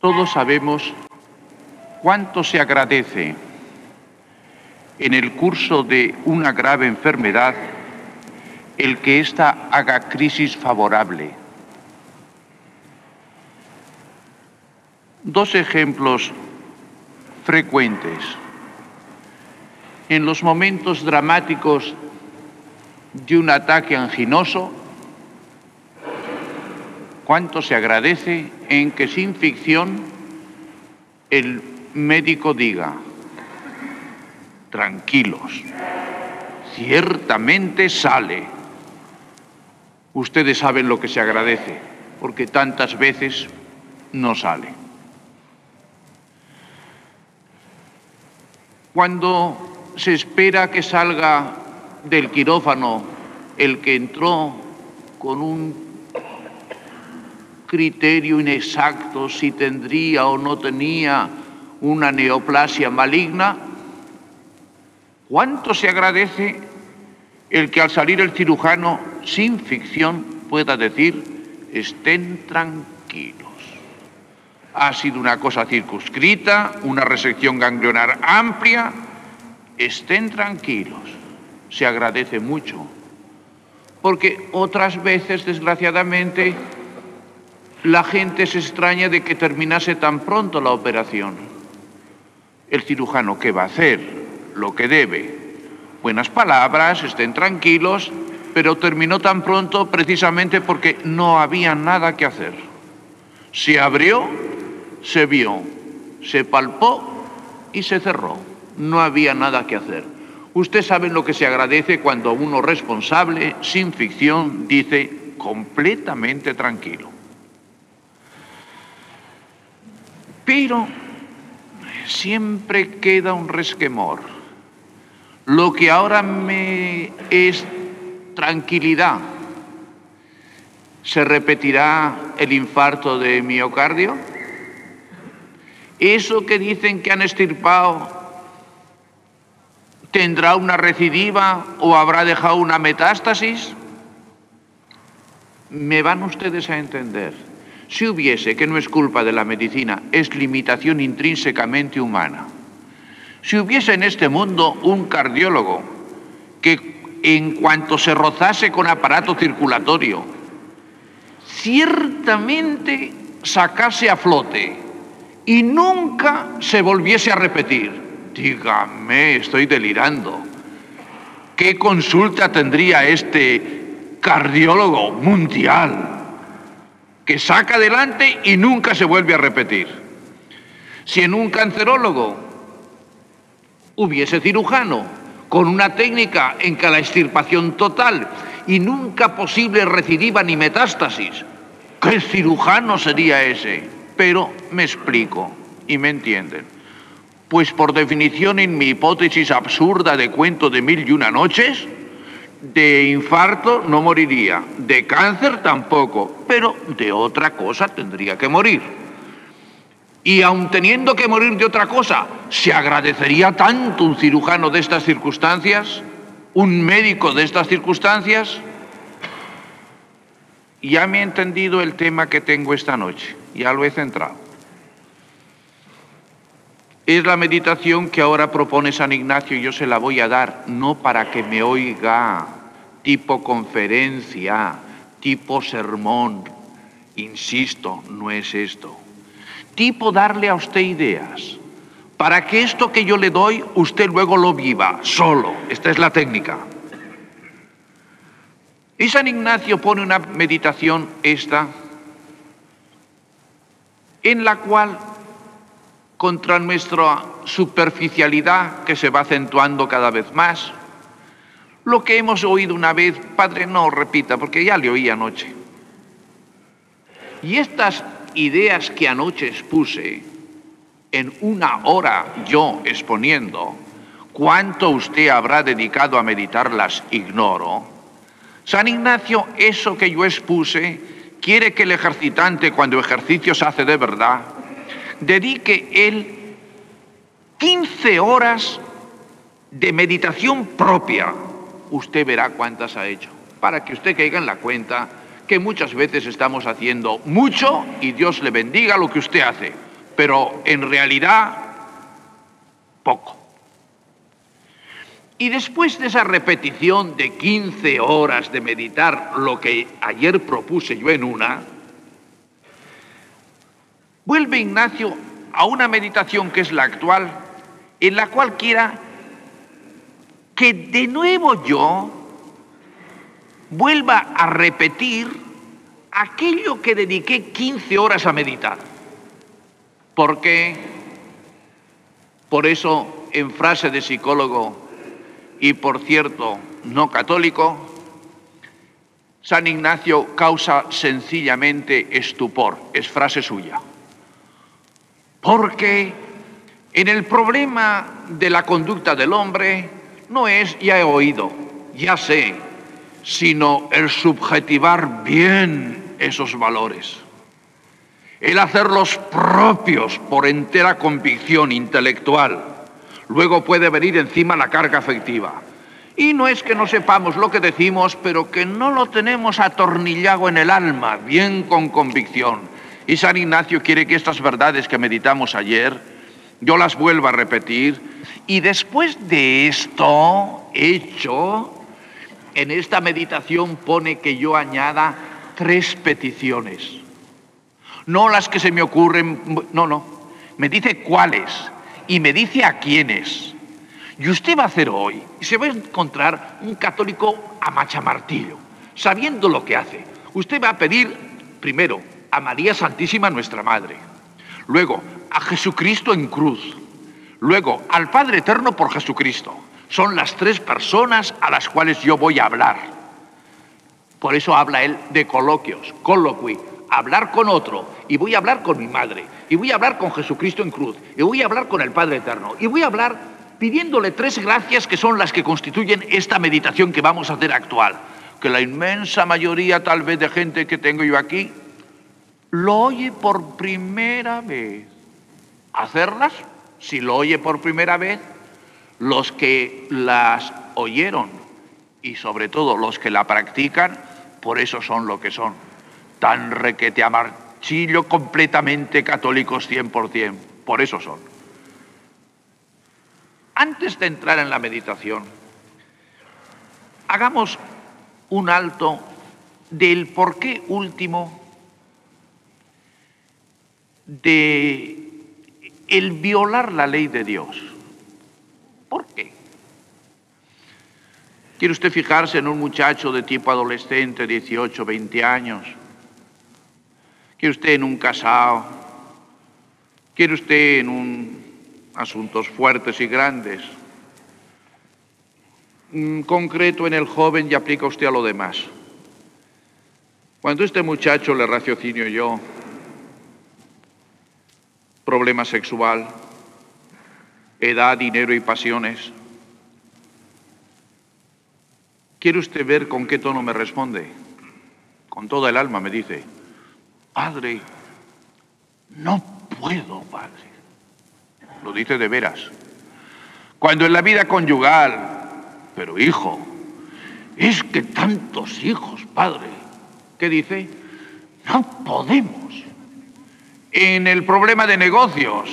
Todos sabemos cuánto se agradece en el curso de una grave enfermedad el que ésta haga crisis favorable. Dos ejemplos frecuentes. En los momentos dramáticos de un ataque anginoso, cuánto se agradece en que sin ficción el médico diga, tranquilos, ciertamente sale. Ustedes saben lo que se agradece, porque tantas veces no sale. Cuando se espera que salga del quirófano el que entró con un criterio inexacto si tendría o no tenía una neoplasia maligna, ¿cuánto se agradece el que al salir el cirujano sin ficción pueda decir, estén tranquilos? Ha sido una cosa circunscrita, una resección ganglionar amplia, estén tranquilos se agradece mucho. Porque otras veces, desgraciadamente, la gente se extraña de que terminase tan pronto la operación. El cirujano, ¿qué va a hacer? Lo que debe. Buenas palabras, estén tranquilos, pero terminó tan pronto precisamente porque no había nada que hacer. Se abrió, se vio, se palpó y se cerró. No había nada que hacer. Usted sabe lo que se agradece cuando uno responsable, sin ficción, dice completamente tranquilo. Pero siempre queda un resquemor. Lo que ahora me es tranquilidad, ¿se repetirá el infarto de miocardio? Eso que dicen que han estirpado ¿Tendrá una recidiva o habrá dejado una metástasis? Me van ustedes a entender. Si hubiese, que no es culpa de la medicina, es limitación intrínsecamente humana. Si hubiese en este mundo un cardiólogo que en cuanto se rozase con aparato circulatorio, ciertamente sacase a flote y nunca se volviese a repetir, Dígame, estoy delirando. ¿Qué consulta tendría este cardiólogo mundial que saca adelante y nunca se vuelve a repetir? Si en un cancerólogo hubiese cirujano con una técnica en que la extirpación total y nunca posible recidiva ni metástasis, ¿qué cirujano sería ese? Pero me explico y me entienden. Pues por definición en mi hipótesis absurda de cuento de mil y una noches, de infarto no moriría, de cáncer tampoco, pero de otra cosa tendría que morir. Y aun teniendo que morir de otra cosa, ¿se agradecería tanto un cirujano de estas circunstancias? ¿Un médico de estas circunstancias? Ya me he entendido el tema que tengo esta noche, ya lo he centrado. Es la meditación que ahora propone San Ignacio y yo se la voy a dar, no para que me oiga tipo conferencia, tipo sermón. Insisto, no es esto. Tipo darle a usted ideas, para que esto que yo le doy, usted luego lo viva, solo. Esta es la técnica. Y San Ignacio pone una meditación, esta, en la cual contra nuestra superficialidad que se va acentuando cada vez más. Lo que hemos oído una vez, Padre, no repita, porque ya le oí anoche. Y estas ideas que anoche expuse, en una hora yo exponiendo, cuánto usted habrá dedicado a meditarlas, ignoro. San Ignacio, eso que yo expuse, quiere que el ejercitante, cuando ejercicio se hace de verdad, dedique él 15 horas de meditación propia. Usted verá cuántas ha hecho, para que usted caiga en la cuenta que muchas veces estamos haciendo mucho y Dios le bendiga lo que usted hace. pero en realidad poco. Y después de esa repetición de 15 horas de meditar lo que ayer propuse yo en una, vuelve Ignacio a una meditación que es la actual, en la cual quiera que de nuevo yo vuelva a repetir aquello que dediqué 15 horas a meditar. Porque, por eso, en frase de psicólogo, y por cierto no católico, San Ignacio causa sencillamente estupor, es frase suya. Porque en el problema de la conducta del hombre no es ya he oído, ya sé, sino el subjetivar bien esos valores, el hacerlos propios por entera convicción intelectual Luego puede venir encima la carga afectiva. Y no es que no sepamos lo que decimos, pero que no lo tenemos atornillado en el alma, bien con convicción. Y San Ignacio quiere que estas verdades que meditamos ayer, yo las vuelva a repetir. Y después de esto hecho, en esta meditación pone que yo añada tres peticiones. No las que se me ocurren, no, no. Me dice cuáles y me dice a quiénes. Y usted va a hacer hoy, y se va a encontrar un católico a machamartillo, sabiendo lo que hace. Usted va a pedir, primero, a María Santísima nuestra Madre, luego a Jesucristo en cruz, luego al Padre Eterno por Jesucristo. Son las tres personas a las cuales yo voy a hablar. Por eso habla él de coloquios, colloqui, hablar con otro, y voy a hablar con mi madre, y voy a hablar con Jesucristo en cruz, y voy a hablar con el Padre Eterno, y voy a hablar pidiéndole tres gracias que son las que constituyen esta meditación que vamos a hacer actual, que la inmensa mayoría tal vez de gente que tengo yo aquí lo oye por primera vez. Hacerlas, si lo oye por primera vez, los que las oyeron y sobre todo los que la practican, por eso son lo que son tan requete amarchillo completamente católicos 100%. Por eso son. Antes de entrar en la meditación, hagamos un alto del porqué último de el violar la ley de Dios. ¿Por qué? ¿Quiere usted fijarse en un muchacho de tipo adolescente, 18, 20 años, ¿Quiere usted en un casado? ¿Quiere usted en un asuntos fuertes y grandes? En concreto en el joven y aplica usted a lo demás. Cuando este muchacho le raciocinio yo, problema sexual, edad, dinero y pasiones, ¿quiere usted ver con qué tono me responde? Con toda el alma me dice, Padre, no puedo, Padre. Lo dice de veras. Cuando en la vida conyugal, pero hijo, es que tantos hijos, Padre, ¿qué dice? No podemos. En el problema de negocios,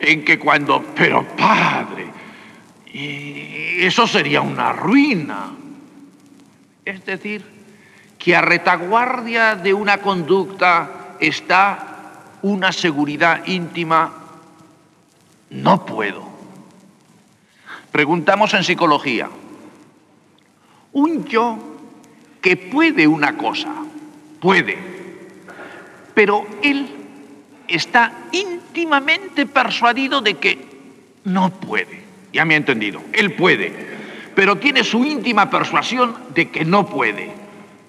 en que cuando, pero Padre, eso sería una ruina. Es decir, que a retaguardia de una conducta está una seguridad íntima, no puedo. Preguntamos en psicología, un yo que puede una cosa, puede, pero él está íntimamente persuadido de que no puede. Ya me ha entendido, él puede, pero tiene su íntima persuasión de que no puede.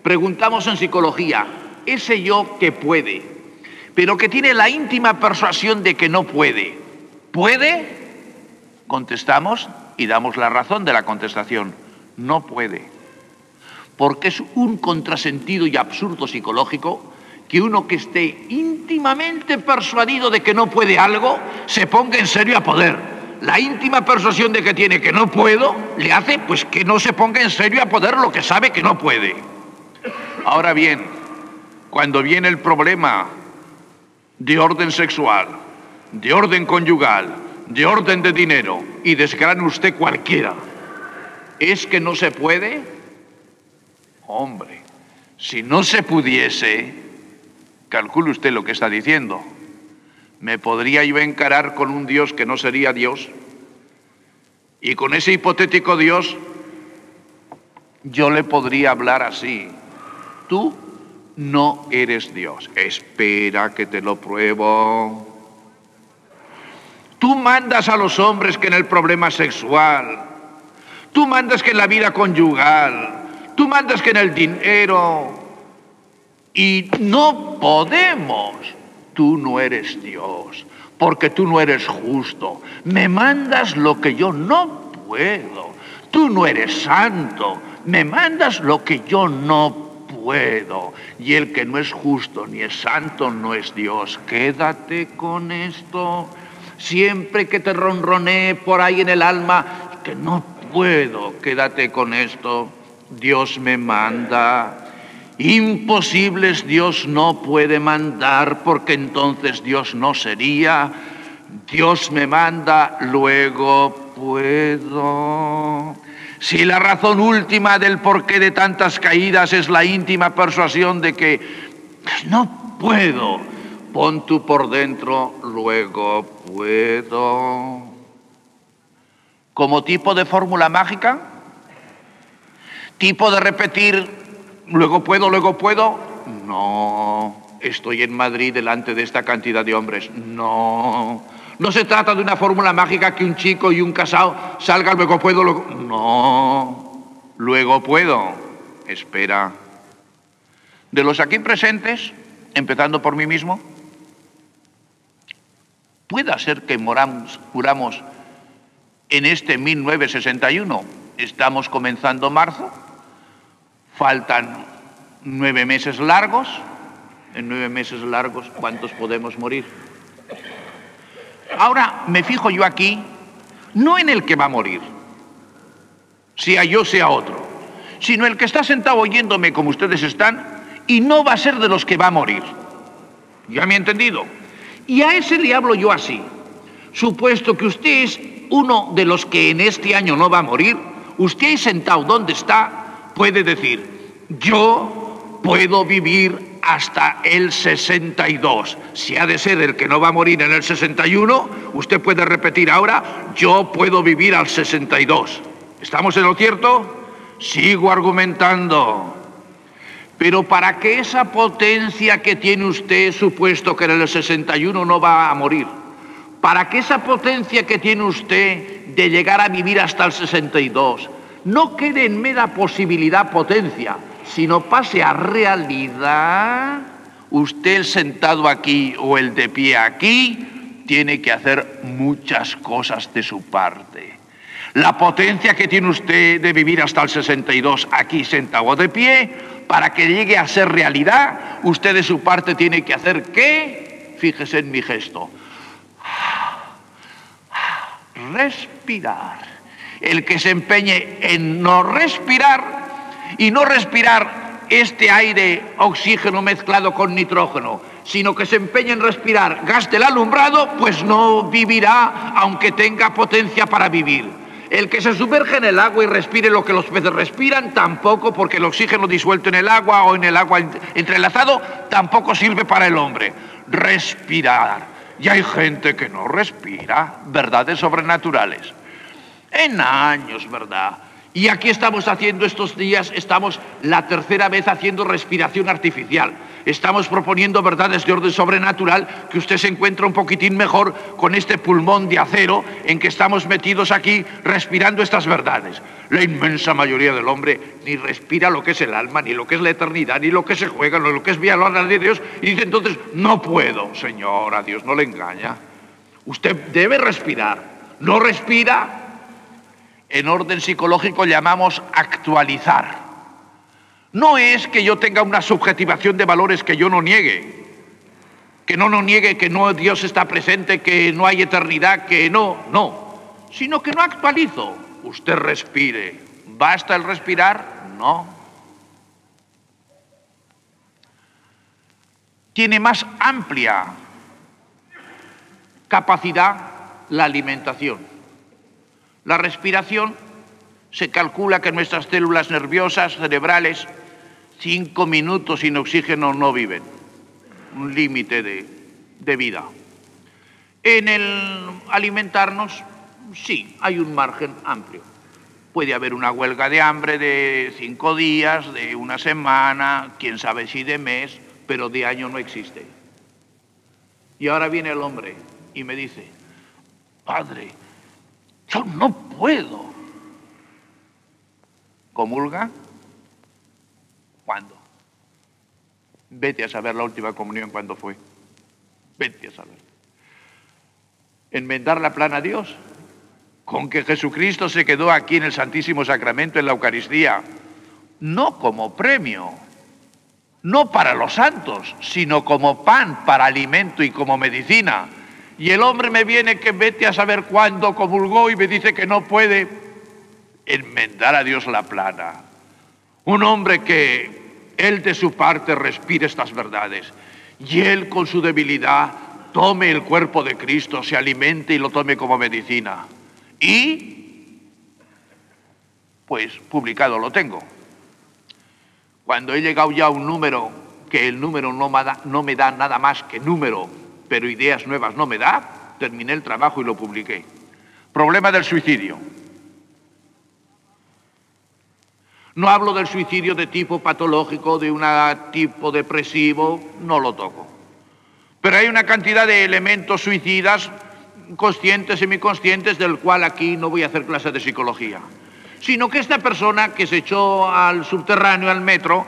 Preguntamos en psicología, ese yo que puede, pero que tiene la íntima persuasión de que no puede, ¿puede? Contestamos y damos la razón de la contestación, no puede. Porque es un contrasentido y absurdo psicológico que uno que esté íntimamente persuadido de que no puede algo se ponga en serio a poder. La íntima persuasión de que tiene que no puedo le hace pues que no se ponga en serio a poder lo que sabe que no puede. Ahora bien, cuando viene el problema de orden sexual, de orden conyugal, de orden de dinero y desgrane usted cualquiera. ¿Es que no se puede? Hombre, si no se pudiese, calcule usted lo que está diciendo. ¿Me podría yo encarar con un Dios que no sería Dios? Y con ese hipotético Dios, yo le podría hablar así. Tú no eres Dios. Espera que te lo pruebo. Tú mandas a los hombres que en el problema sexual, tú mandas que en la vida conyugal, tú mandas que en el dinero, y no podemos. Tú no eres Dios, porque tú no eres justo. Me mandas lo que yo no puedo. Tú no eres santo, me mandas lo que yo no puedo. Y el que no es justo ni es santo no es Dios. Quédate con esto. Siempre que te ronronee por ahí en el alma, que no puedo, quédate con esto. Dios me manda. Imposibles Dios no puede mandar porque entonces Dios no sería. Dios me manda, luego puedo. Si la razón última del porqué de tantas caídas es la íntima persuasión de que no puedo, pon tú por dentro, luego puedo. Como tipo de fórmula mágica, tipo de repetir, luego puedo, luego puedo, no. Estoy en Madrid delante de esta cantidad de hombres, no. No se trata de una fórmula mágica que un chico y un casado salgan, luego puedo, luego... No, luego puedo. Espera. De los aquí presentes, empezando por mí mismo, puede ser que moramos, curamos en este 1961. Estamos comenzando marzo, faltan nueve meses largos. En nueve meses largos, ¿cuántos podemos morir? Ahora me fijo yo aquí, no en el que va a morir, sea yo, sea otro, sino el que está sentado oyéndome como ustedes están y no va a ser de los que va a morir. ¿Ya me ha entendido? Y a ese le hablo yo así. Supuesto que usted es uno de los que en este año no va a morir, usted sentado donde está puede decir, yo puedo vivir hasta el 62. Si ha de ser el que no va a morir en el 61, usted puede repetir ahora, yo puedo vivir al 62. ¿Estamos en lo cierto? Sigo argumentando. Pero para que esa potencia que tiene usted, supuesto que en el 61 no va a morir, para que esa potencia que tiene usted de llegar a vivir hasta el 62 no quede en mera posibilidad potencia, sino pase a realidad, usted sentado aquí o el de pie aquí tiene que hacer muchas cosas de su parte. La potencia que tiene usted de vivir hasta el 62 aquí sentado de pie, para que llegue a ser realidad, usted de su parte tiene que hacer qué? Fíjese en mi gesto. Respirar. El que se empeñe en no respirar y no respirar este aire oxígeno mezclado con nitrógeno, sino que se empeñe en respirar gas del alumbrado, pues no vivirá aunque tenga potencia para vivir. El que se sumerge en el agua y respire lo que los peces respiran, tampoco, porque el oxígeno disuelto en el agua o en el agua entrelazado, tampoco sirve para el hombre. Respirar. Y hay gente que no respira, verdades sobrenaturales. En años, ¿verdad? Y aquí estamos haciendo estos días, estamos la tercera vez haciendo respiración artificial. Estamos proponiendo verdades de orden sobrenatural que usted se encuentra un poquitín mejor con este pulmón de acero en que estamos metidos aquí respirando estas verdades. La inmensa mayoría del hombre ni respira lo que es el alma, ni lo que es la eternidad, ni lo que se juega, ni lo que es vía de Dios. Y dice entonces, no puedo, Señor, a Dios no le engaña. Usted debe respirar. No respira, en orden psicológico llamamos actualizar. No es que yo tenga una subjetivación de valores que yo no niegue, que no nos niegue que no Dios está presente, que no hay eternidad, que no, no, sino que no actualizo. Usted respire. ¿Basta el respirar? No. Tiene más amplia capacidad la alimentación. La respiración se calcula que nuestras células nerviosas cerebrales cinco minutos sin oxígeno no viven. Un límite de, de vida. En el alimentarnos, sí, hay un margen amplio. Puede haber una huelga de hambre de cinco días, de una semana, quién sabe si de mes, pero de año no existe. Y ahora viene el hombre y me dice, Padre, yo no puedo. ¿Comulga? ¿Cuándo? Vete a saber la última comunión cuándo fue. Vete a saber. Enmendar la plana a Dios. Con que Jesucristo se quedó aquí en el Santísimo Sacramento, en la Eucaristía, no como premio, no para los santos, sino como pan para alimento y como medicina. Y el hombre me viene que vete a saber cuándo comulgó y me dice que no puede enmendar a Dios la plana. Un hombre que él de su parte respire estas verdades y él con su debilidad tome el cuerpo de Cristo, se alimente y lo tome como medicina. Y, pues, publicado lo tengo. Cuando he llegado ya a un número, que el número no me, da, no me da nada más que número, pero ideas nuevas no me da, terminé el trabajo y lo publiqué. Problema del suicidio. No hablo del suicidio de tipo patológico, de un tipo depresivo, no lo toco. Pero hay una cantidad de elementos suicidas, conscientes, semiconscientes, del cual aquí no voy a hacer clases de psicología. Sino que esta persona que se echó al subterráneo, al metro,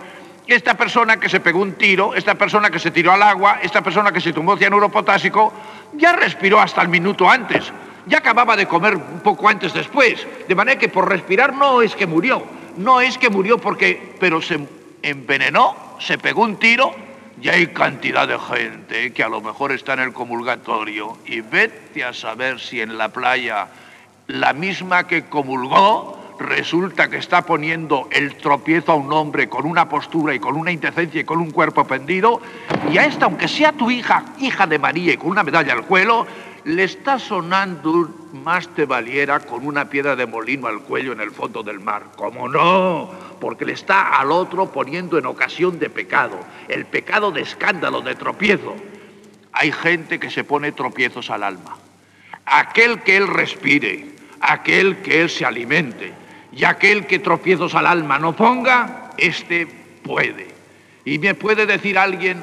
esta persona que se pegó un tiro, esta persona que se tiró al agua, esta persona que se tomó cianuro potásico, ya respiró hasta el minuto antes, ya acababa de comer un poco antes después, de manera que por respirar no es que murió, no es que murió porque, pero se envenenó, se pegó un tiro y hay cantidad de gente que a lo mejor está en el comulgatorio y vete a saber si en la playa la misma que comulgó resulta que está poniendo el tropiezo a un hombre con una postura y con una indecencia y con un cuerpo pendido, y a esta, aunque sea tu hija, hija de María y con una medalla al cuello, le está sonando más te valiera con una piedra de molino al cuello en el fondo del mar. ¿Cómo no? Porque le está al otro poniendo en ocasión de pecado, el pecado de escándalo, de tropiezo. Hay gente que se pone tropiezos al alma. Aquel que él respire, aquel que él se alimente y aquel que tropiezos al alma no ponga, este puede. Y me puede decir alguien,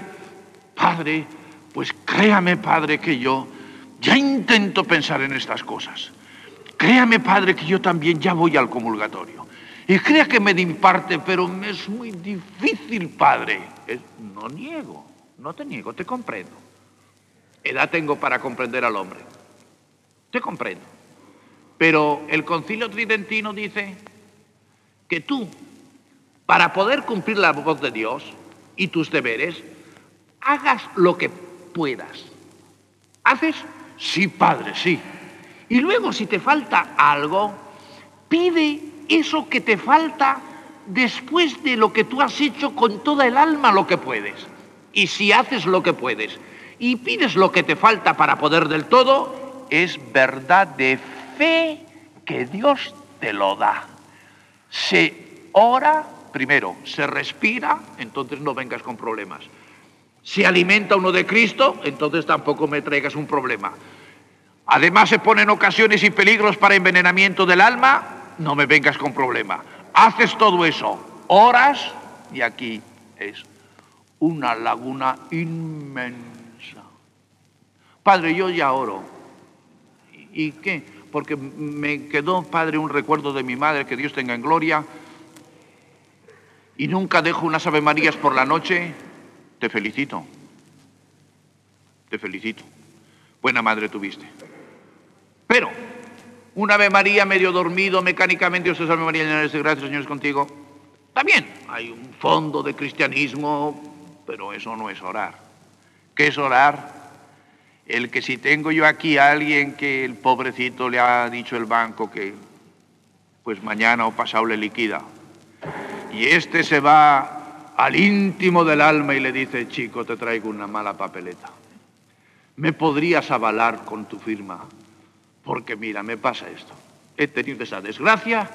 Padre, pues créame, Padre, que yo ya intento pensar en estas cosas. Créame, Padre, que yo también ya voy al comulgatorio. Y crea que me parte, pero me es muy difícil, Padre. no niego, no te niego, te comprendo. Edad tengo para comprender al hombre. Te comprendo. Pero el concilio tridentino dice que tú, para poder cumplir la voz de Dios y tus deberes, hagas lo que puedas. ¿Haces? Sí, Padre, sí. Y luego si te falta algo, pide eso que te falta después de lo que tú has hecho con toda el alma lo que puedes. Y si haces lo que puedes y pides lo que te falta para poder del todo, es verdad de fe que Dios te lo da. Se ora, primero, se respira, entonces no vengas con problemas. Se alimenta uno de Cristo, entonces tampoco me traigas un problema. Además se ponen ocasiones y peligros para envenenamiento del alma, no me vengas con problema. Haces todo eso, oras y aquí es una laguna inmensa. Padre, yo ya oro. ¿Y qué? Porque me quedó, Padre, un recuerdo de mi madre, que Dios tenga en gloria, y nunca dejo unas Ave Marías por la noche te felicito. Te felicito. Buena madre tuviste. Pero, un Ave María medio dormido, mecánicamente, Dios salve María, llena de gracias, Señor, es contigo. También hay un fondo de cristianismo, pero eso no es orar. ¿Qué es orar? El que si tengo yo aquí a alguien que el pobrecito le ha dicho el banco que pues mañana o pasado le liquida, y este se va al íntimo del alma y le dice, chico, te traigo una mala papeleta. ¿Me podrías avalar con tu firma? Porque mira, me pasa esto. He tenido esa desgracia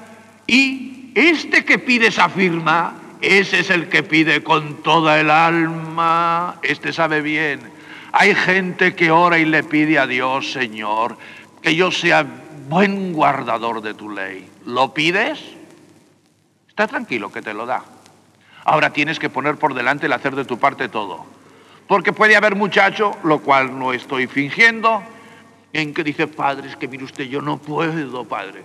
y este que pide esa firma, ese es el que pide con toda el alma. Este sabe bien. Hay gente que ora y le pide a Dios, Señor, que yo sea buen guardador de tu ley. ¿Lo pides? Está tranquilo que te lo da. Ahora tienes que poner por delante el hacer de tu parte todo. Porque puede haber muchacho, lo cual no estoy fingiendo, en que dice, padre, es que mire usted, yo no puedo, padre.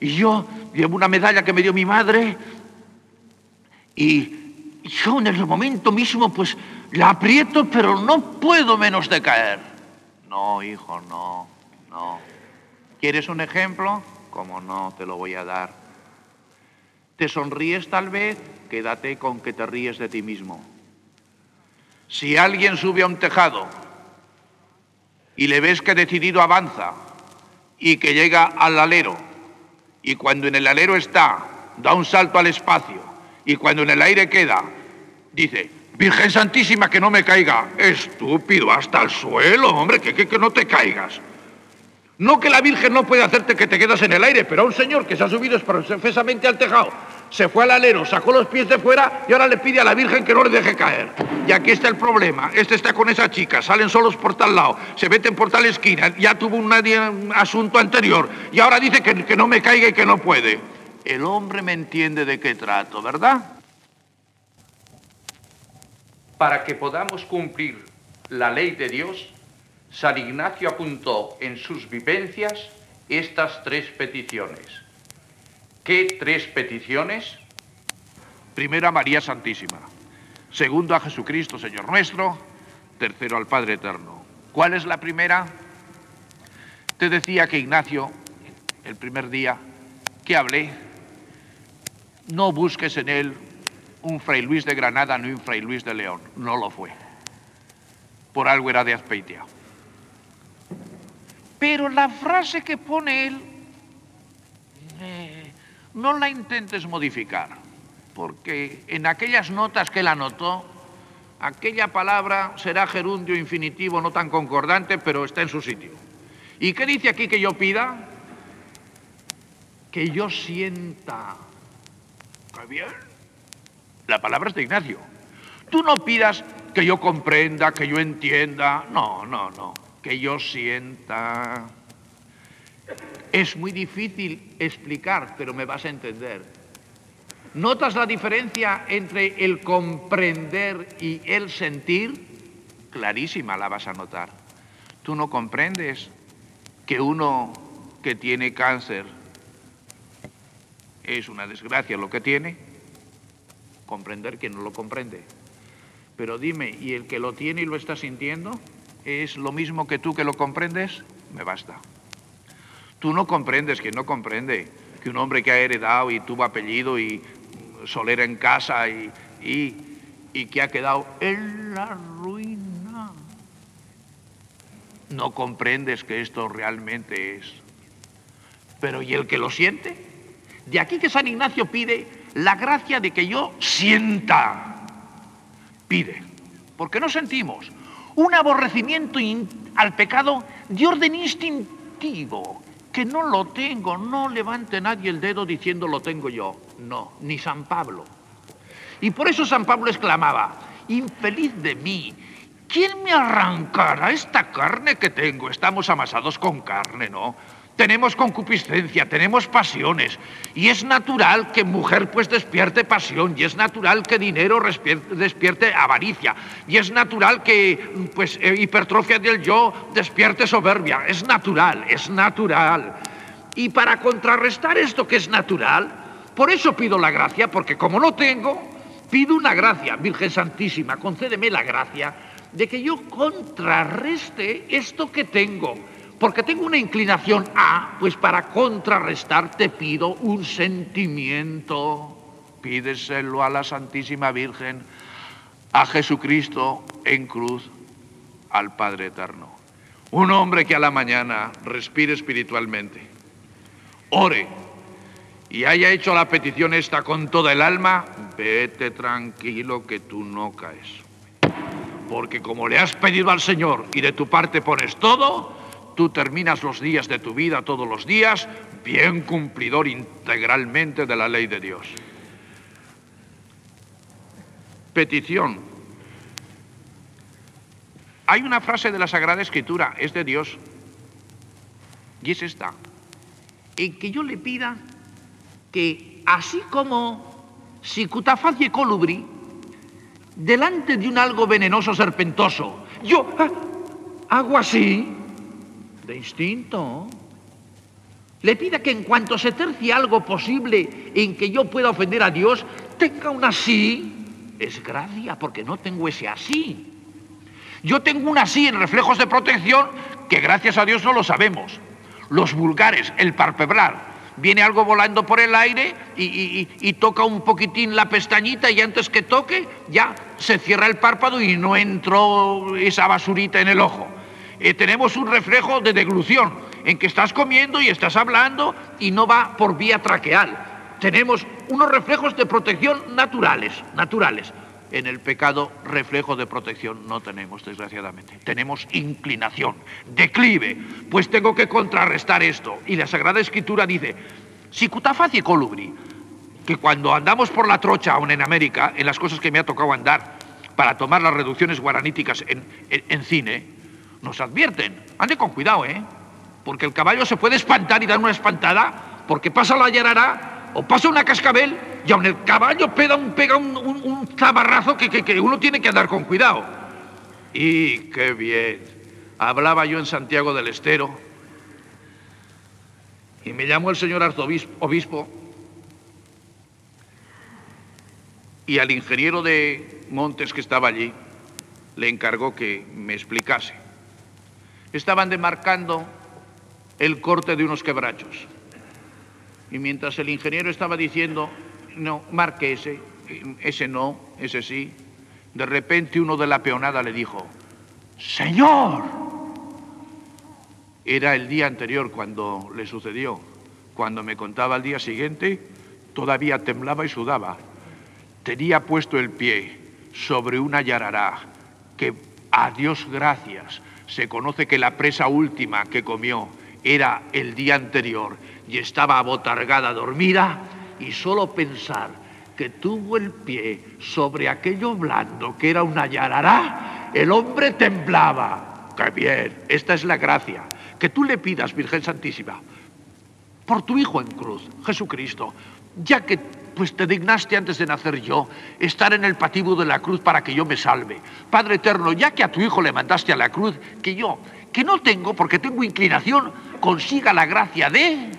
Y yo llevo una medalla que me dio mi madre y yo en el momento mismo pues la aprieto, pero no puedo menos de caer. No, hijo, no, no. ¿Quieres un ejemplo? Como no, te lo voy a dar. ¿Te sonríes tal vez? Quédate con que te ríes de ti mismo. Si alguien sube a un tejado y le ves que decidido avanza y que llega al alero y cuando en el alero está, da un salto al espacio y cuando en el aire queda, dice, Virgen Santísima, que no me caiga. Estúpido, hasta el suelo, hombre, que, que, que no te caigas. No que la Virgen no puede hacerte que te quedas en el aire, pero a un señor que se ha subido expresamente al tejado, se fue al alero, sacó los pies de fuera y ahora le pide a la Virgen que no le deje caer. Y aquí está el problema. Este está con esa chica, salen solos por tal lado, se meten por tal esquina, ya tuvo un, asunto anterior y ahora dice que, que no me caiga y que no puede. El hombre me entiende de qué trato, ¿verdad? Para que podamos cumplir la ley de Dios, San Ignacio apuntó en sus vivencias estas tres peticiones. ¿Qué tres peticiones? Primero a María Santísima, segundo a Jesucristo, Señor nuestro, tercero al Padre Eterno. ¿Cuál es la primera? Te decía que Ignacio, el primer día que hablé, no busques en él un Fray Luis de Granada ni un Fray Luis de León. No lo fue. Por algo era de Azpeitia. Pero la frase que pone él, eh, no la intentes modificar, porque en aquellas notas que él anotó, aquella palabra será gerundio infinitivo no tan concordante, pero está en su sitio. ¿Y qué dice aquí que yo pida? Que yo sienta. ¡Qué bien! La palabra es de Ignacio. Tú no pidas que yo comprenda, que yo entienda. No, no, no que yo sienta. Es muy difícil explicar, pero me vas a entender. ¿Notas la diferencia entre el comprender y el sentir? Clarísima la vas a notar. Tú no comprendes que uno que tiene cáncer es una desgracia lo que tiene. Comprender que no lo comprende. Pero dime, ¿y el que lo tiene y lo está sintiendo? es lo mismo que tú que lo comprendes, me basta. Tú no comprendes que no comprende que un hombre que ha heredado y tuvo apellido y solera en casa y, y, que ha quedado en la ruina. No comprendes que esto realmente es. Pero ¿y el que lo siente? De aquí que San Ignacio pide la gracia de que yo sienta. Pide. Porque no sentimos un aborrecimiento al pecado de orden instintivo, que no lo tengo, no levante nadie el dedo diciendo lo tengo yo, no, ni San Pablo. Y por eso San Pablo exclamaba, infeliz de mí, ¿quién me arrancará esta carne que tengo? Estamos amasados con carne, ¿no? Tenemos concupiscencia, tenemos pasiones, y es natural que mujer pues despierte pasión, y es natural que dinero despierte avaricia, y es natural que pues eh, hipertrofia del yo despierte soberbia, es natural, es natural. Y para contrarrestar esto que es natural, por eso pido la gracia, porque como no tengo, pido una gracia, Virgen Santísima, concédeme la gracia de que yo contrarreste esto que tengo porque tengo una inclinación a, pues para contrarrestar te pido un sentimiento. Pídeselo a la Santísima Virgen, a Jesucristo en cruz, al Padre Eterno. Un hombre que a la mañana respire espiritualmente, ore y haya hecho la petición esta con toda el alma, vete tranquilo que tú no caes. porque como le has pedido al Señor y de tu parte pones todo, tú terminas los días de tu vida todos los días bien cumplidor integralmente de la ley de Dios. Petición. Hay una frase de la Sagrada Escritura, es de Dios, y es esta, en que yo le pida que así como si cutafacie colubri, delante de un algo venenoso serpentoso, yo ah, hago así, de instinto, le pida que en cuanto se tercie algo posible en que yo pueda ofender a Dios, tenga un así, es gracia, porque no tengo ese así. Yo tengo un así en reflejos de protección que gracias a Dios no lo sabemos. Los vulgares, el parpeblar, viene algo volando por el aire y, toca un poquitín la pestañita y antes que toque ya se cierra el párpado y no entró esa basurita en el ojo. Eh, tenemos un reflejo de deglución en que estás comiendo y estás hablando y no va por vía traqueal. Tenemos unos reflejos de protección naturales, naturales. En el pecado reflejo de protección no tenemos, desgraciadamente. Tenemos inclinación, declive. Pues tengo que contrarrestar esto. Y la Sagrada Escritura dice, si cutafacie colubri, que cuando andamos por la trocha, aún en América, en las cosas que me ha tocado andar, para tomar las reducciones guaraníticas en, en cine, nos advierten, ande con cuidado, ¿eh? Porque el caballo se puede espantar y dar una espantada, porque pasa la yarará o pasa una cascabel y aun el caballo pega un, pega un, zabarrazo que, que, uno tiene que andar con cuidado. Y qué bien. Hablaba yo en Santiago del Estero y me llamó el señor arzobispo obispo, y al ingeniero de Montes que estaba allí le encargó que me explicase. Estaban demarcando el corte de unos quebrachos. Y mientras el ingeniero estaba diciendo, no, marque ese, ese no, ese sí, de repente uno de la peonada le dijo, Señor. Era el día anterior cuando le sucedió. Cuando me contaba al día siguiente, todavía temblaba y sudaba. Tenía puesto el pie sobre una yarará que, a Dios gracias, se conoce que la presa última que comió era el día anterior y estaba abotargada dormida y solo pensar que tuvo el pie sobre aquello blando que era una yarará, el hombre temblaba. ¡Qué bien! Esta es la gracia. Que tú le pidas, Virgen Santísima, por tu Hijo en cruz, Jesucristo, ya que pues te dignaste antes de nacer yo, estar en el pativo de la cruz para que yo me salve. Padre eterno, ya que a tu Hijo le mandaste a la cruz, que yo, que no tengo porque tengo inclinación, consiga la gracia de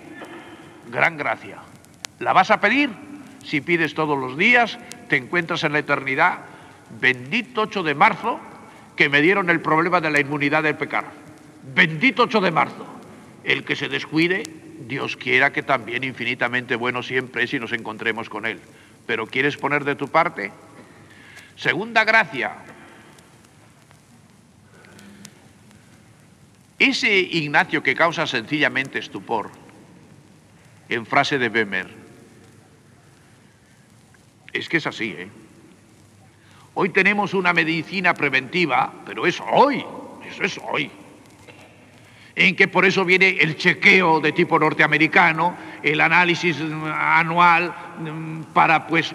gran gracia. ¿La vas a pedir? Si pides todos los días, te encuentras en la eternidad. Bendito 8 de marzo, que me dieron el problema de la inmunidad del pecar. Bendito 8 de marzo. El que se descuide, Dios quiera que también infinitamente bueno siempre es y nos encontremos con Él. Pero ¿quieres poner de tu parte? Segunda gracia. Ese Ignacio que causa sencillamente estupor, en frase de Bemer. Es que es así, ¿eh? Hoy tenemos una medicina preventiva, pero es hoy, eso es hoy. En que por eso viene el chequeo de tipo norteamericano, el análisis anual mm, para pues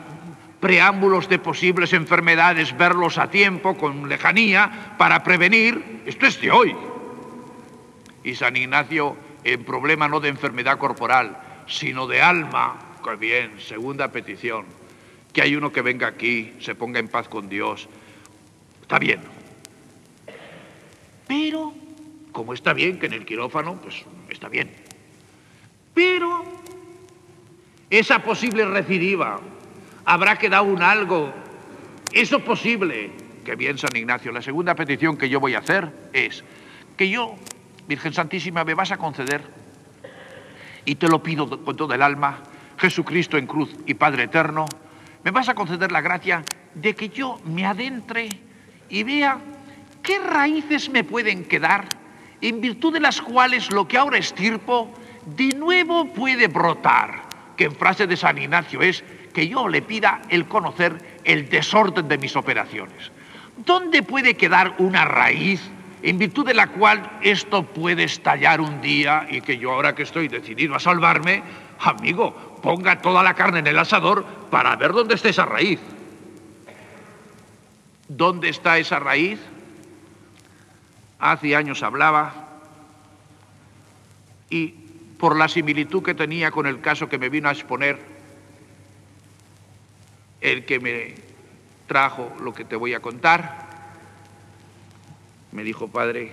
preámbulos de posibles enfermedades, verlos a tiempo, con lejanía, para prevenir. Esto es de hoy. Y San Ignacio en problema no de enfermedad corporal, sino de alma. Pues bien, segunda petición, que hay uno que venga aquí, se ponga en paz con Dios. Está bien. Pero, como está bien que en el quirófano, pues está bien. Pero esa posible recidiva, habrá que dar un algo. Eso posible, que bien San Ignacio. La segunda petición que yo voy a hacer es que yo, Virgen Santísima, me vas a conceder y te lo pido con todo el alma, Jesucristo en cruz y Padre eterno, me vas a conceder la gracia de que yo me adentre y vea qué raíces me pueden quedar en virtud de las cuales lo que ahora estirpo de nuevo puede brotar, que en frase de San Ignacio es que yo le pida el conocer el desorden de mis operaciones. ¿Dónde puede quedar una raíz en virtud de la cual esto puede estallar un día y que yo ahora que estoy decidido a salvarme, amigo, ponga toda la carne en el asador para ver dónde está esa raíz? ¿Dónde está esa raíz? Hace años hablaba y por la similitud que tenía con el caso que me vino a exponer, el que me trajo lo que te voy a contar, me dijo, padre,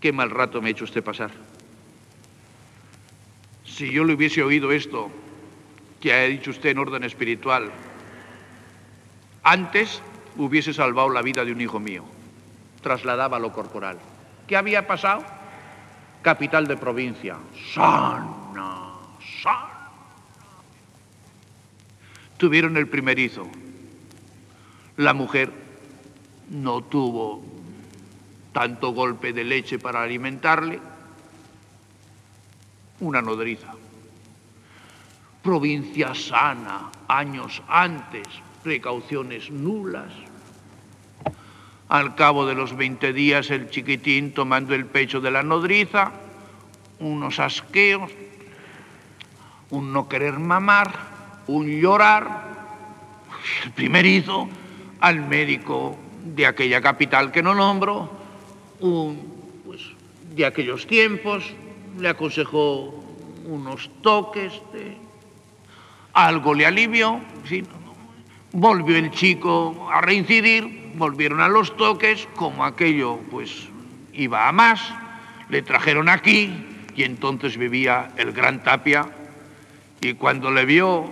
qué mal rato me ha hecho usted pasar. Si yo le hubiese oído esto que ha dicho usted en orden espiritual, antes hubiese salvado la vida de un hijo mío. Trasladaba lo corporal. ¿Qué había pasado? Capital de provincia. Sana, sana. Tuvieron el primerizo. La mujer no tuvo tanto golpe de leche para alimentarle. Una nodriza. Provincia sana, años antes, precauciones nulas. Al cabo de los 20 días el chiquitín tomando el pecho de la nodriza, unos asqueos, un no querer mamar, un llorar. El primerizo al médico de aquella capital que no nombro, un, pues, de aquellos tiempos, le aconsejó unos toques, de, algo le alivió, Volvió el chico a reincidir, volvieron a los toques, como aquello pues iba a más, le trajeron aquí y entonces vivía el gran Tapia y cuando le vio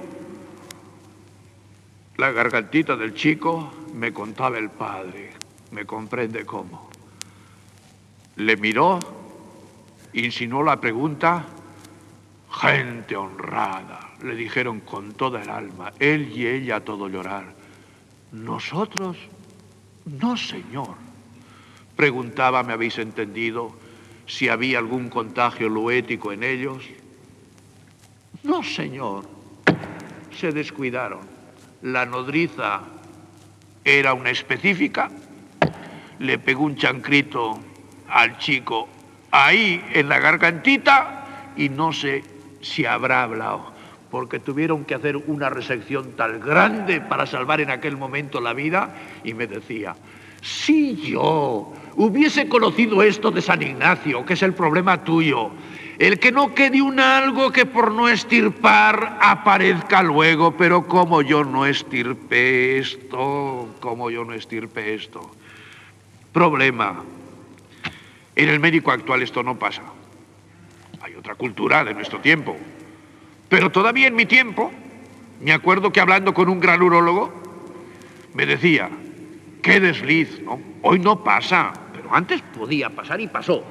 la gargantita del chico, me contaba el padre, me comprende cómo. Le miró, insinuó la pregunta, gente honrada, le dijeron con toda el alma, él y ella todo llorar. Nosotros, no, señor. Preguntaba, ¿me habéis entendido? Si había algún contagio luético en ellos. No, señor. Se descuidaron. La nodriza era una específica. Le pegó un chancrito al chico ahí en la gargantita y no sé si habrá hablado porque tuvieron que hacer una resección tan grande para salvar en aquel momento la vida, y me decía, si yo hubiese conocido esto de San Ignacio, que es el problema tuyo, el que no quede un algo que por no estirpar aparezca luego, pero como yo no estirpe esto, como yo no estirpe esto. Problema. En el médico actual esto no pasa. Hay otra cultura de nuestro tiempo. Pero todavía en mi tiempo, me acuerdo que hablando con un gran urólogo, me decía, qué desliz, ¿no? Hoy no pasa, pero antes podía pasar y pasó.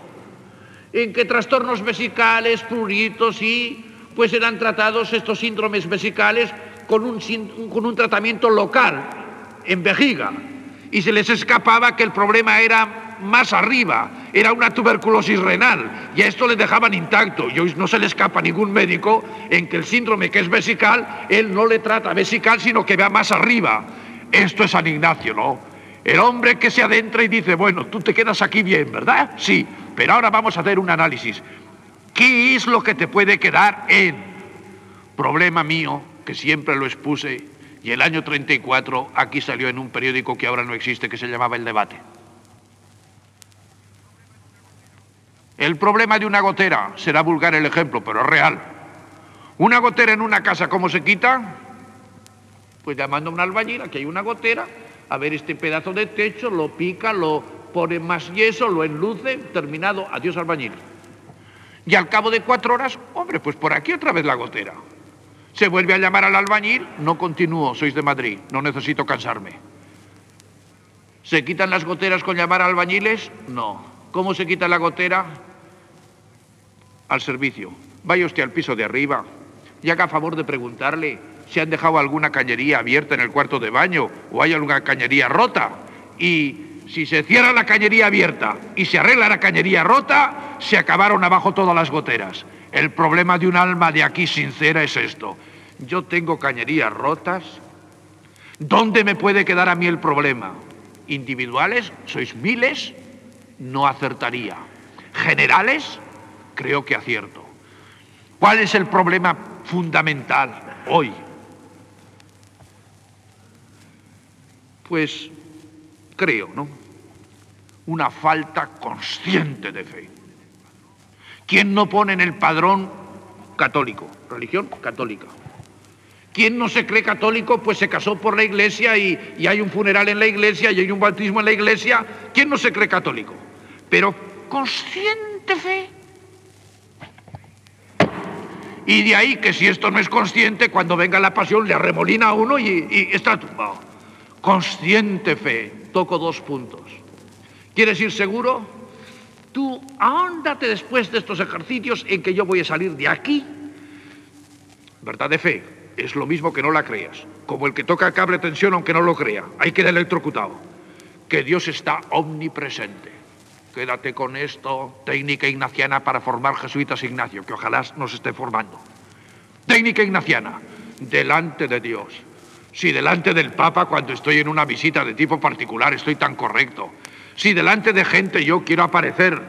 En que trastornos vesicales, pruritos y pues eran tratados estos síndromes vesicales con un, con un tratamiento local, en vejiga. Y se les escapaba que el problema era más arriba, era una tuberculosis renal y a esto le dejaban intacto y hoy no se le escapa a ningún médico en que el síndrome que es vesical, él no le trata vesical sino que va más arriba. Esto es San Ignacio, ¿no? El hombre que se adentra y dice, bueno, tú te quedas aquí bien, ¿verdad? Sí, pero ahora vamos a hacer un análisis. ¿Qué es lo que te puede quedar en? Problema mío, que siempre lo expuse, y el año 34 aquí salió en un periódico que ahora no existe, que se llamaba El Debate. El problema de una gotera, será vulgar el ejemplo, pero es real. Una gotera en una casa, ¿cómo se quita? Pues llamando a un albañil, aquí hay una gotera, a ver este pedazo de techo, lo pica, lo pone más yeso, lo enluce, terminado, adiós albañil. Y al cabo de cuatro horas, hombre, pues por aquí otra vez la gotera. Se vuelve a llamar al albañil, no continúo, sois de Madrid, no necesito cansarme. ¿Se quitan las goteras con llamar a albañiles? No. ¿Cómo se quita la gotera? Al servicio. Vaya usted al piso de arriba y haga favor de preguntarle si han dejado alguna cañería abierta en el cuarto de baño o hay alguna cañería rota. Y si se cierra la cañería abierta y se arregla la cañería rota, se acabaron abajo todas las goteras. El problema de un alma de aquí sincera es esto. Yo tengo cañerías rotas, ¿Dónde me puede quedar a mí el problema? Individuales, sois miles, no acertaría. Generales, creo que acierto. ¿Cuál es el problema fundamental hoy? Pues creo, ¿no? Una falta consciente de fe. ¿Quién no pone en el padrón católico? Religión católica. ¿Quién no se cree católico? Pues se casó por la iglesia y, hay un funeral en la iglesia y hay un bautismo en la iglesia. ¿Quién no se cree católico? Pero consciente fe. Y de ahí que si esto no es consciente, cuando venga la pasión le arremolina a uno y, está tumbado. Consciente fe. Toco dos puntos. ¿Quieres ir seguro? Tú ahóndate después de estos ejercicios en que yo voy a salir de aquí. Verdad de fe, es lo mismo que no la creas, como el que toca cable tensión aunque no lo crea, hay que electrocutado. Que Dios está omnipresente. Quédate con esto, técnica ignaciana para formar jesuitas Ignacio, que ojalá nos esté formando. Técnica ignaciana, delante de Dios. Si delante del Papa cuando estoy en una visita de tipo particular estoy tan correcto. Si delante de gente yo quiero aparecer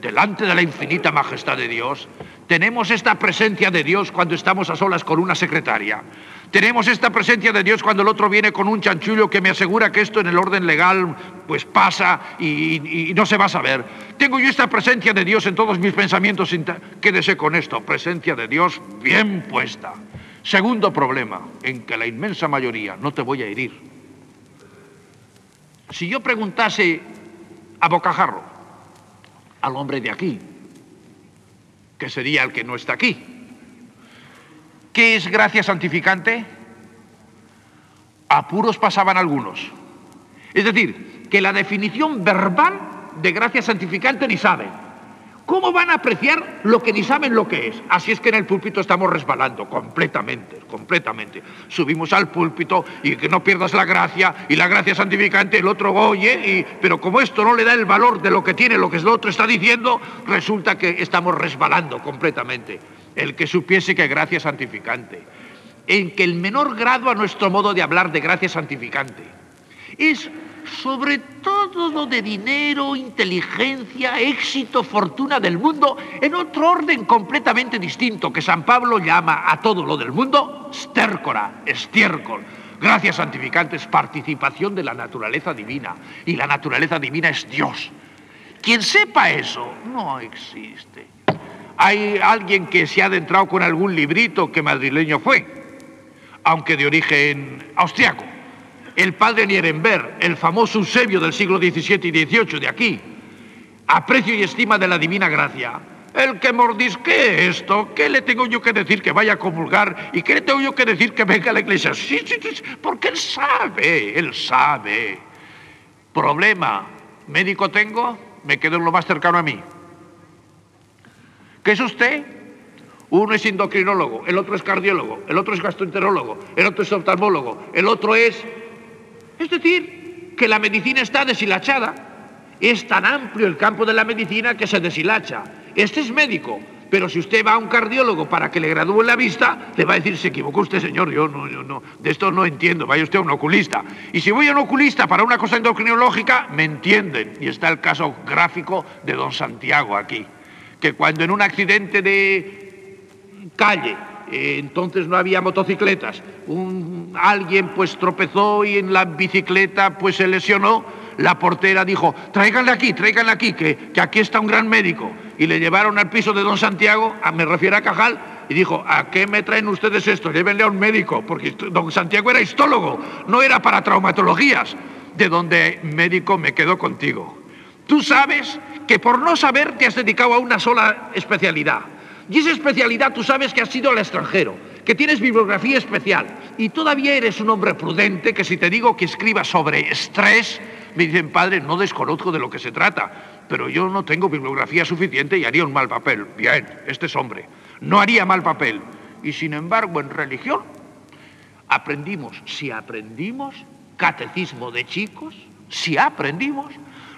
delante de la infinita majestad de Dios, tenemos esta presencia de Dios cuando estamos a solas con una secretaria. Tenemos esta presencia de Dios cuando el otro viene con un chanchullo que me asegura que esto en el orden legal pues pasa y, no se va a saber. Tengo yo esta presencia de Dios en todos mis pensamientos. Quédese con esto, presencia de Dios bien puesta. Segundo problema, en que la inmensa mayoría, no te voy a herir. Si yo preguntase a bocajarro, al hombre de aquí, que sería el que no está aquí. ¿Qué es gracia santificante? Apuros pasaban algunos. Es decir, que la definición verbal de gracia santificante ni saben. ¿Cómo van a apreciar lo que ni saben lo que es? Así es que en el púlpito estamos resbalando completamente, completamente. Subimos al púlpito y que no pierdas la gracia y la gracia santificante, el otro oye, y, pero como esto no le da el valor de lo que tiene, lo que el otro está diciendo, resulta que estamos resbalando completamente. El que supiese que gracia santificante, en que el menor grado a nuestro modo de hablar de gracia santificante es sobre todo lo de dinero, inteligencia, éxito, fortuna del mundo, en otro orden completamente distinto que San Pablo llama a todo lo del mundo stércora, estiércol. Gracias santificantes, participación de la naturaleza divina. Y la naturaleza divina es Dios. Quien sepa eso, no existe. Hay alguien que se ha adentrado con algún librito que madrileño fue, aunque de origen austriaco el padre Nierenberg, el famoso Eusebio del siglo XVII y XVIII de aquí, aprecio y estima de la divina gracia. El que mordisque esto, ¿qué le tengo yo que decir que vaya a comulgar? ¿Y qué le tengo yo que decir que venga a la iglesia? Sí, sí, sí, porque él sabe, él sabe. Problema, médico tengo, me quedo en lo más cercano a mí. ¿Qué es usted? Uno es endocrinólogo, el otro es cardiólogo, el otro es gastroenterólogo, el otro es oftalmólogo, el otro es es decir, que la medicina está deshilachada. Es tan amplio el campo de la medicina que se deshilacha. Este es médico, pero si usted va a un cardiólogo para que le gradúe la vista, le va a decir, se equivocó usted, señor, yo no, yo no, de esto no entiendo, vaya usted a un oculista. Y si voy a un oculista para una cosa endocrinológica, me entienden. Y está el caso gráfico de don Santiago aquí, que cuando en un accidente de calle eh, entonces no había motocicletas. Un, alguien pues tropezó y en la bicicleta pues se lesionó. La portera dijo, tráiganle aquí, tráiganle aquí, que, que aquí está un gran médico. Y le llevaron al piso de don Santiago, a, me refiero a Cajal, y dijo, ¿a qué me traen ustedes esto? Llévenle a un médico, porque don Santiago era histólogo, no era para traumatologías, de donde médico me quedo contigo. Tú sabes que por no saber te has dedicado a una sola especialidad. Y esa especialidad tú sabes que has sido al extranjero, que tienes bibliografía especial y todavía eres un hombre prudente que si te digo que escribas sobre estrés, me dicen, padre, no desconozco de lo que se trata, pero yo no tengo bibliografía suficiente y haría un mal papel. Bien, este es hombre, no haría mal papel. Y sin embargo, en religión aprendimos, si aprendimos, catecismo de chicos, si aprendimos,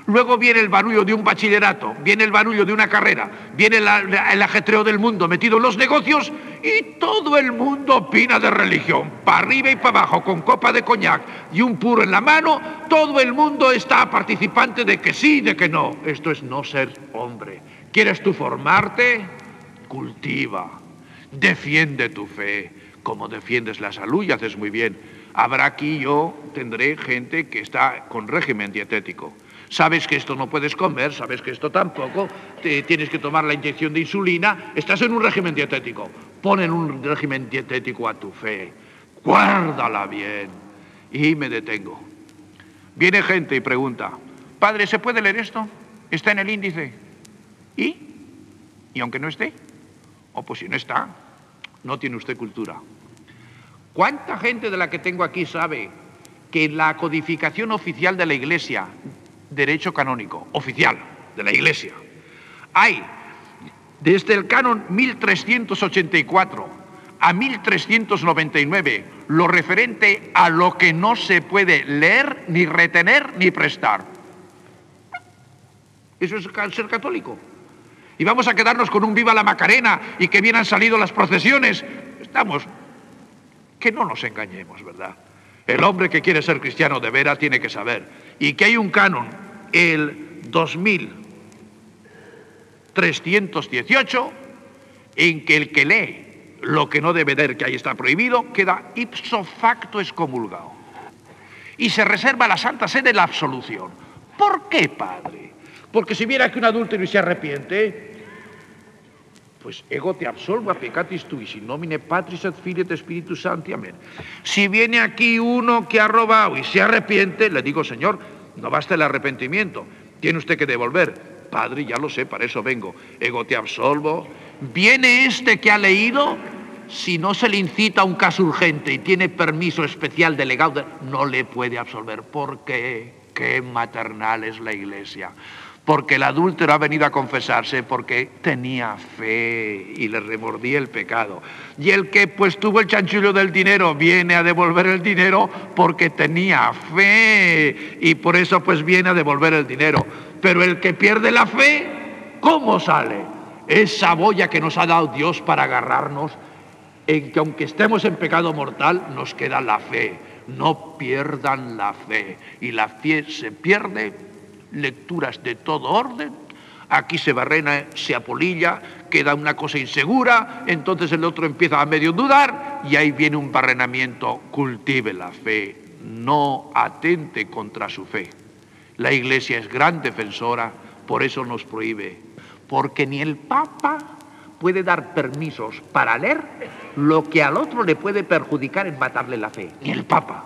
Luego viene el barullo de un bachillerato, viene el barullo de una carrera, viene el ajetreo del mundo metido en los negocios y todo el mundo opina de religión. Para arriba y para abajo, con copa de coñac y un puro en la mano, todo el mundo está participante de que sí, de que no. Esto es no ser hombre. ¿Quieres tú formarte? Cultiva. Defiende tu fe. Como defiendes la salud y haces muy bien. Habrá aquí yo, tendré gente que está con régimen dietético sabes que esto no puedes comer, sabes que esto tampoco, tienes que tomar la inyección de insulina, estás en un régimen dietético. Pon en un régimen dietético a tu fe, guárdala bien. Y me detengo. Viene gente y pregunta, padre, ¿se puede leer esto? ¿Está en el índice? ¿Y? ¿Y aunque no esté? O pues si no está, no tiene usted cultura. ¿Cuánta gente de la que tengo aquí sabe que la codificación oficial de la Iglesia derecho canónico, oficial, de la Iglesia. Hay, desde el canon 1384 a 1399, lo referente a lo que no se puede leer, ni retener, ni prestar. Eso es ser católico. Y vamos a quedarnos con un viva la Macarena y que bien han salido las procesiones. Estamos. Que no nos engañemos, ¿verdad? El hombre que quiere ser cristiano de veras tiene que saber y que hay un canon, el 2318, en que el que lee lo que no debe leer, que ahí está prohibido, queda ipso facto excomulgado. Y se reserva la Santa Sede la absolución. ¿Por qué, Padre? Porque si viera que un adúltero y se arrepiente, pues ego te absolvo a pecatis tuis, in nomine Patris et Filii et Spiritus Sancti, amén. Si viene aquí uno que ha robado y se arrepiente, le digo, Señor, no basta el arrepentimiento, tiene usted que devolver. Padre, ya lo sé, para eso vengo. Ego te absolvo. Viene este que ha leído, si no se le incita a un caso urgente y tiene permiso especial delegado, no le puede absolver. ¿Por qué? Qué maternal es la iglesia porque el adúltero ha venido a confesarse porque tenía fe y le remordía el pecado. Y el que pues tuvo el chanchullo del dinero viene a devolver el dinero porque tenía fe y por eso pues viene a devolver el dinero. Pero el que pierde la fe, ¿cómo sale? Esa boya que nos ha dado Dios para agarrarnos en que aunque estemos en pecado mortal, nos queda la fe. No pierdan la fe. Y la fe se pierde lecturas de todo orden, aquí se barrena, se apolilla, queda una cosa insegura, entonces el otro empieza a medio dudar y ahí viene un barrenamiento, cultive la fe, no atente contra su fe. La Iglesia es gran defensora, por eso nos prohíbe, porque ni el Papa puede dar permisos para leer lo que al otro le puede perjudicar en matarle la fe, ni el Papa.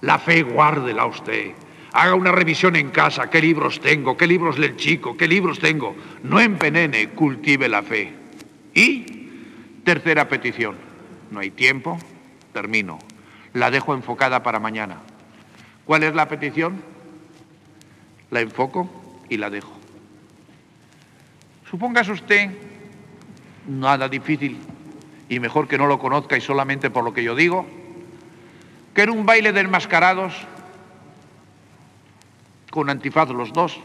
La fe guárdela usted, Haga una revisión en casa, qué libros tengo, qué libros lee el chico, qué libros tengo. No envenene, cultive la fe. Y tercera petición, no hay tiempo, termino. La dejo enfocada para mañana. ¿Cuál es la petición? La enfoco y la dejo. Supóngase usted, nada difícil, y mejor que no lo conozca y solamente por lo que yo digo, que en un baile de enmascarados con antifaz los dos.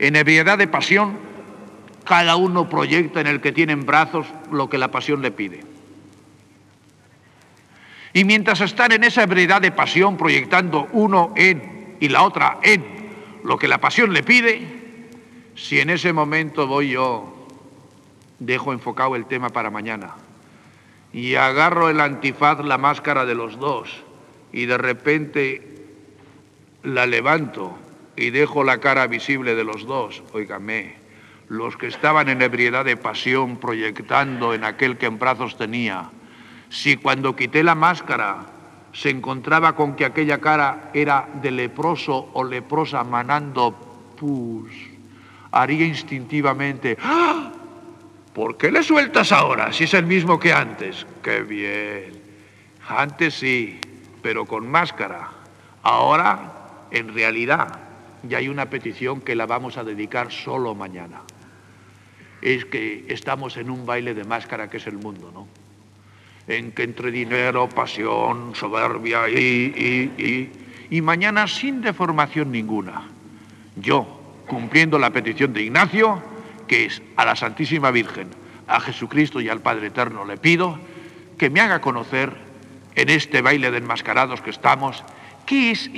En ebriedad de pasión, cada uno proyecta en el que tiene en brazos lo que la pasión le pide. Y mientras están en esa ebriedad de pasión, proyectando uno en y la otra en lo que la pasión le pide, si en ese momento voy yo, dejo enfocado el tema para mañana y agarro el antifaz, la máscara de los dos, y de repente la levanto y dejo la cara visible de los dos, óigame, los que estaban en ebriedad de pasión proyectando en aquel que en brazos tenía, si cuando quité la máscara se encontraba con que aquella cara era de leproso o leprosa manando pus, haría instintivamente, ¡Ah! ¿por qué le sueltas ahora si es el mismo que antes? ¡Qué bien! Antes sí, pero con máscara. Ahora en realidad ya hay una petición que la vamos a dedicar solo mañana. Es que estamos en un baile de máscara que es el mundo, ¿no? En que entre dinero, pasión, soberbia y, y, y, y mañana sin deformación ninguna. Yo, cumpliendo la petición de Ignacio, que es a la Santísima Virgen, a Jesucristo y al Padre Eterno le pido que me haga conocer en este baile de enmascarados que estamos, qué es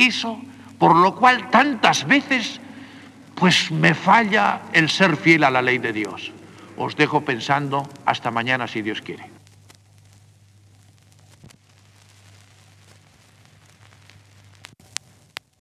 por lo cual tantas veces pues me falla el ser fiel a la ley de Dios. Os dejo pensando hasta mañana si Dios quiere.